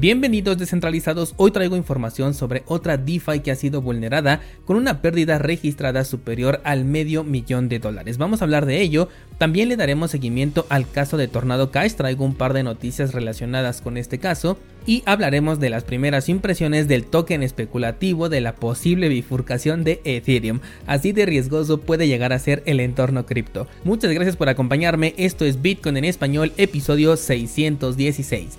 Bienvenidos descentralizados, hoy traigo información sobre otra DeFi que ha sido vulnerada con una pérdida registrada superior al medio millón de dólares. Vamos a hablar de ello, también le daremos seguimiento al caso de Tornado Cash, traigo un par de noticias relacionadas con este caso y hablaremos de las primeras impresiones del token especulativo de la posible bifurcación de Ethereum, así de riesgoso puede llegar a ser el entorno cripto. Muchas gracias por acompañarme, esto es Bitcoin en español, episodio 616.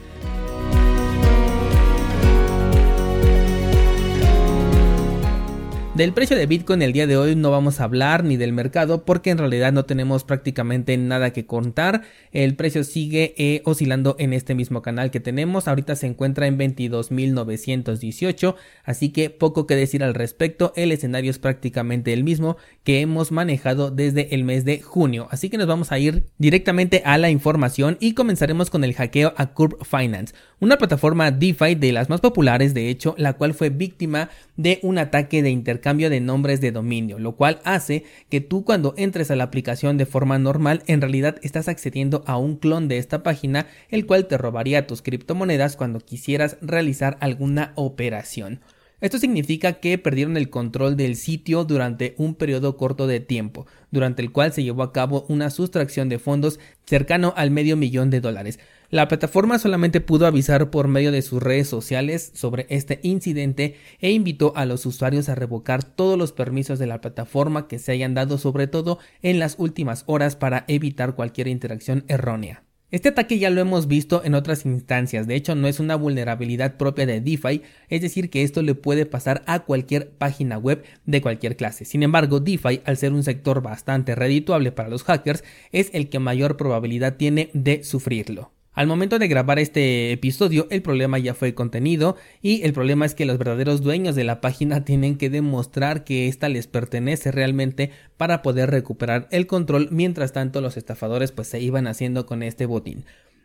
Del precio de Bitcoin el día de hoy no vamos a hablar ni del mercado porque en realidad no tenemos prácticamente nada que contar. El precio sigue eh, oscilando en este mismo canal que tenemos. Ahorita se encuentra en 22.918, así que poco que decir al respecto. El escenario es prácticamente el mismo que hemos manejado desde el mes de junio. Así que nos vamos a ir directamente a la información y comenzaremos con el hackeo a Curve Finance, una plataforma DeFi de las más populares de hecho, la cual fue víctima de un ataque de intercambio cambio de nombres de dominio, lo cual hace que tú cuando entres a la aplicación de forma normal en realidad estás accediendo a un clon de esta página, el cual te robaría tus criptomonedas cuando quisieras realizar alguna operación. Esto significa que perdieron el control del sitio durante un periodo corto de tiempo, durante el cual se llevó a cabo una sustracción de fondos cercano al medio millón de dólares. La plataforma solamente pudo avisar por medio de sus redes sociales sobre este incidente e invitó a los usuarios a revocar todos los permisos de la plataforma que se hayan dado sobre todo en las últimas horas para evitar cualquier interacción errónea. Este ataque ya lo hemos visto en otras instancias, de hecho no es una vulnerabilidad propia de DeFi, es decir que esto le puede pasar a cualquier página web de cualquier clase. Sin embargo, DeFi, al ser un sector bastante redituable para los hackers, es el que mayor probabilidad tiene de sufrirlo. Al momento de grabar este episodio, el problema ya fue contenido y el problema es que los verdaderos dueños de la página tienen que demostrar que ésta les pertenece realmente para poder recuperar el control, mientras tanto los estafadores pues se iban haciendo con este botín.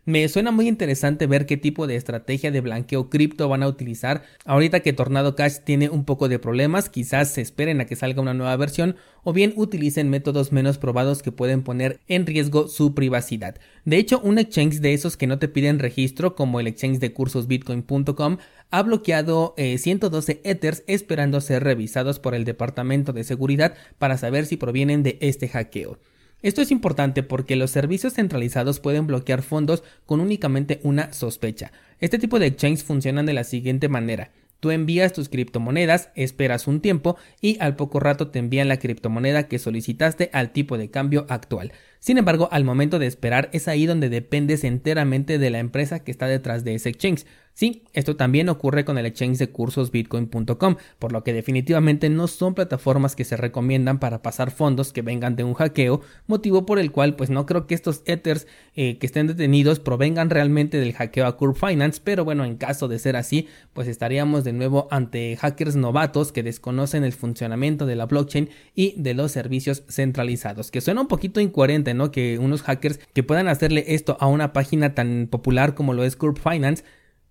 Me suena muy interesante ver qué tipo de estrategia de blanqueo cripto van a utilizar. Ahorita que Tornado Cash tiene un poco de problemas, quizás se esperen a que salga una nueva versión o bien utilicen métodos menos probados que pueden poner en riesgo su privacidad. De hecho, un exchange de esos que no te piden registro, como el exchange de cursos bitcoin.com, ha bloqueado 112 eh, ethers esperando ser revisados por el departamento de seguridad para saber si provienen de este hackeo. Esto es importante porque los servicios centralizados pueden bloquear fondos con únicamente una sospecha. Este tipo de exchanges funcionan de la siguiente manera. Tú envías tus criptomonedas, esperas un tiempo y al poco rato te envían la criptomoneda que solicitaste al tipo de cambio actual. Sin embargo, al momento de esperar es ahí donde dependes enteramente de la empresa que está detrás de ese exchange. Sí, esto también ocurre con el exchange de cursos bitcoin.com, por lo que definitivamente no son plataformas que se recomiendan para pasar fondos que vengan de un hackeo, motivo por el cual pues no creo que estos ethers eh, que estén detenidos provengan realmente del hackeo a Curve Finance, pero bueno, en caso de ser así, pues estaríamos de nuevo ante hackers novatos que desconocen el funcionamiento de la blockchain y de los servicios centralizados, que suena un poquito incoherente, ¿no? Que unos hackers que puedan hacerle esto a una página tan popular como lo es Curve Finance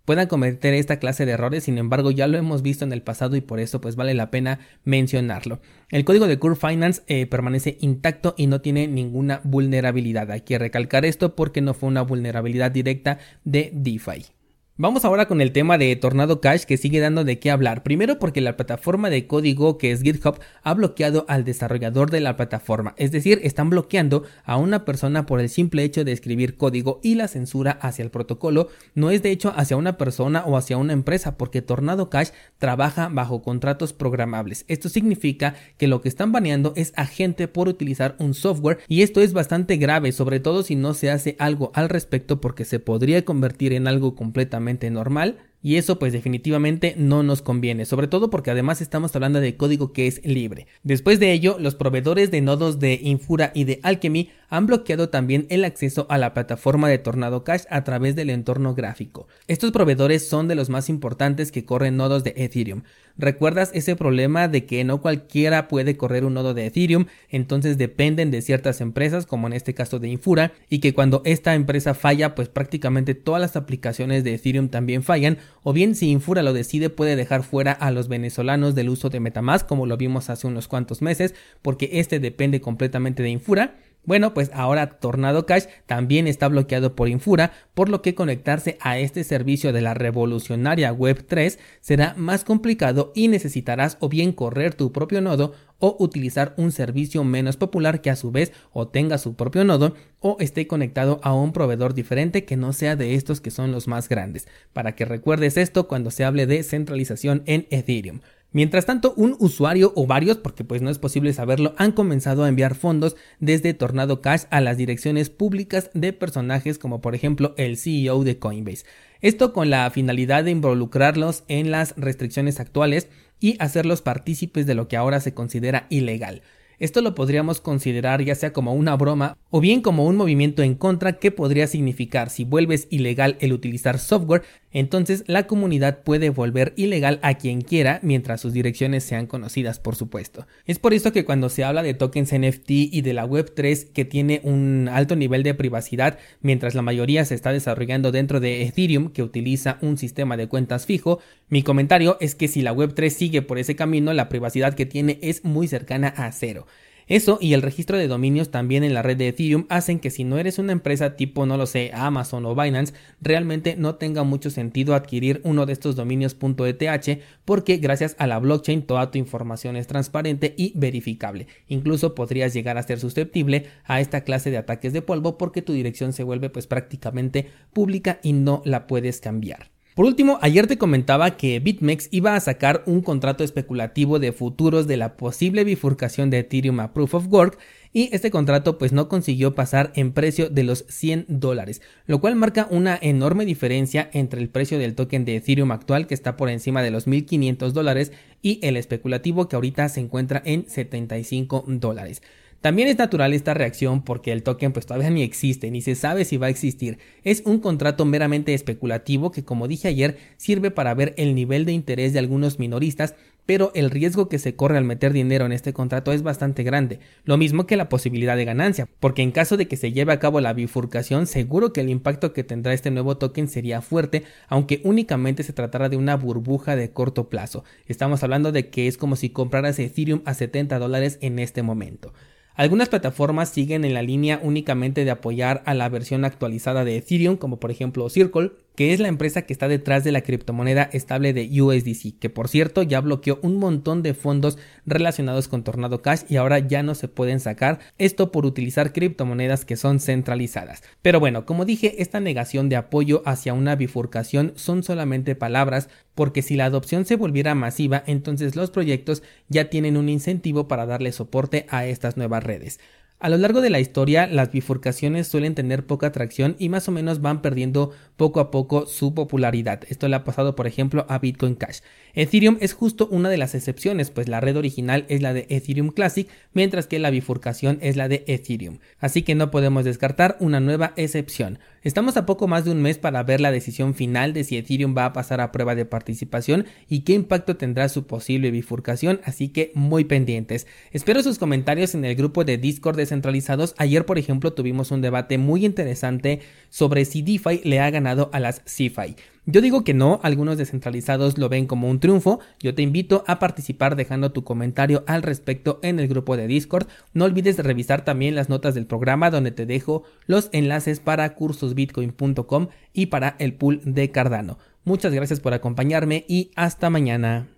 puedan cometer esta clase de errores, sin embargo ya lo hemos visto en el pasado y por eso pues vale la pena mencionarlo. El código de Curve Finance eh, permanece intacto y no tiene ninguna vulnerabilidad. Hay que recalcar esto porque no fue una vulnerabilidad directa de DeFi. Vamos ahora con el tema de Tornado Cash que sigue dando de qué hablar. Primero porque la plataforma de código que es GitHub ha bloqueado al desarrollador de la plataforma. Es decir, están bloqueando a una persona por el simple hecho de escribir código y la censura hacia el protocolo no es de hecho hacia una persona o hacia una empresa porque Tornado Cash trabaja bajo contratos programables. Esto significa que lo que están baneando es a gente por utilizar un software y esto es bastante grave, sobre todo si no se hace algo al respecto porque se podría convertir en algo completamente normal y eso pues definitivamente no nos conviene, sobre todo porque además estamos hablando de código que es libre. Después de ello, los proveedores de nodos de Infura y de Alchemy han bloqueado también el acceso a la plataforma de Tornado Cash a través del entorno gráfico. Estos proveedores son de los más importantes que corren nodos de Ethereum. ¿Recuerdas ese problema de que no cualquiera puede correr un nodo de Ethereum? Entonces dependen de ciertas empresas, como en este caso de Infura, y que cuando esta empresa falla, pues prácticamente todas las aplicaciones de Ethereum también fallan o bien si Infura lo decide puede dejar fuera a los venezolanos del uso de Metamask como lo vimos hace unos cuantos meses porque este depende completamente de Infura Bueno, pues ahora Tornado Cash también está bloqueado por Infura, por lo que conectarse a este servicio de la revolucionaria Web 3 será más complicado y necesitarás o bien correr tu propio nodo o utilizar un servicio menos popular que a su vez o tenga su propio nodo o esté conectado a un proveedor diferente que no sea de estos que son los más grandes, para que recuerdes esto cuando se hable de centralización en Ethereum. Mientras tanto, un usuario o varios, porque pues no es posible saberlo, han comenzado a enviar fondos desde Tornado Cash a las direcciones públicas de personajes como por ejemplo el CEO de Coinbase. Esto con la finalidad de involucrarlos en las restricciones actuales y hacerlos partícipes de lo que ahora se considera ilegal. Esto lo podríamos considerar ya sea como una broma o bien como un movimiento en contra que podría significar si vuelves ilegal el utilizar software, entonces la comunidad puede volver ilegal a quien quiera mientras sus direcciones sean conocidas, por supuesto. Es por esto que cuando se habla de tokens NFT y de la Web3 que tiene un alto nivel de privacidad, mientras la mayoría se está desarrollando dentro de Ethereum que utiliza un sistema de cuentas fijo, mi comentario es que si la Web3 sigue por ese camino, la privacidad que tiene es muy cercana a cero. Eso y el registro de dominios también en la red de Ethereum hacen que si no eres una empresa tipo, no lo sé, Amazon o Binance, realmente no tenga mucho sentido adquirir uno de estos dominios .eth porque gracias a la blockchain toda tu información es transparente y verificable. Incluso podrías llegar a ser susceptible a esta clase de ataques de polvo porque tu dirección se vuelve pues prácticamente pública y no la puedes cambiar. Por último, ayer te comentaba que BitMEX iba a sacar un contrato especulativo de futuros de la posible bifurcación de Ethereum a Proof of Work y este contrato pues no consiguió pasar en precio de los 100 dólares, lo cual marca una enorme diferencia entre el precio del token de Ethereum actual que está por encima de los 1500 dólares y el especulativo que ahorita se encuentra en 75 dólares. También es natural esta reacción porque el token pues todavía ni existe, ni se sabe si va a existir. Es un contrato meramente especulativo que como dije ayer sirve para ver el nivel de interés de algunos minoristas, pero el riesgo que se corre al meter dinero en este contrato es bastante grande, lo mismo que la posibilidad de ganancia, porque en caso de que se lleve a cabo la bifurcación, seguro que el impacto que tendrá este nuevo token sería fuerte, aunque únicamente se tratara de una burbuja de corto plazo. Estamos hablando de que es como si compraras Ethereum a 70 dólares en este momento. Algunas plataformas siguen en la línea únicamente de apoyar a la versión actualizada de Ethereum, como por ejemplo Circle, que es la empresa que está detrás de la criptomoneda estable de USDC, que por cierto ya bloqueó un montón de fondos relacionados con Tornado Cash y ahora ya no se pueden sacar, esto por utilizar criptomonedas que son centralizadas. Pero bueno, como dije, esta negación de apoyo hacia una bifurcación son solamente palabras, porque si la adopción se volviera masiva, entonces los proyectos ya tienen un incentivo para darle soporte a estas nuevas redes. A lo largo de la historia, las bifurcaciones suelen tener poca atracción y más o menos van perdiendo poco a poco su popularidad. Esto le ha pasado, por ejemplo, a Bitcoin Cash. Ethereum es justo una de las excepciones, pues la red original es la de Ethereum Classic, mientras que la bifurcación es la de Ethereum. Así que no podemos descartar una nueva excepción. Estamos a poco más de un mes para ver la decisión final de si Ethereum va a pasar a prueba de participación y qué impacto tendrá su posible bifurcación, así que muy pendientes. Espero sus comentarios en el grupo de Discord descentralizados. Ayer, por ejemplo, tuvimos un debate muy interesante sobre si DeFi le ha a las CeFi. Yo digo que no, algunos descentralizados lo ven como un triunfo. Yo te invito a participar dejando tu comentario al respecto en el grupo de Discord. No olvides revisar también las notas del programa donde te dejo los enlaces para cursosbitcoin.com y para el pool de Cardano. Muchas gracias por acompañarme y hasta mañana.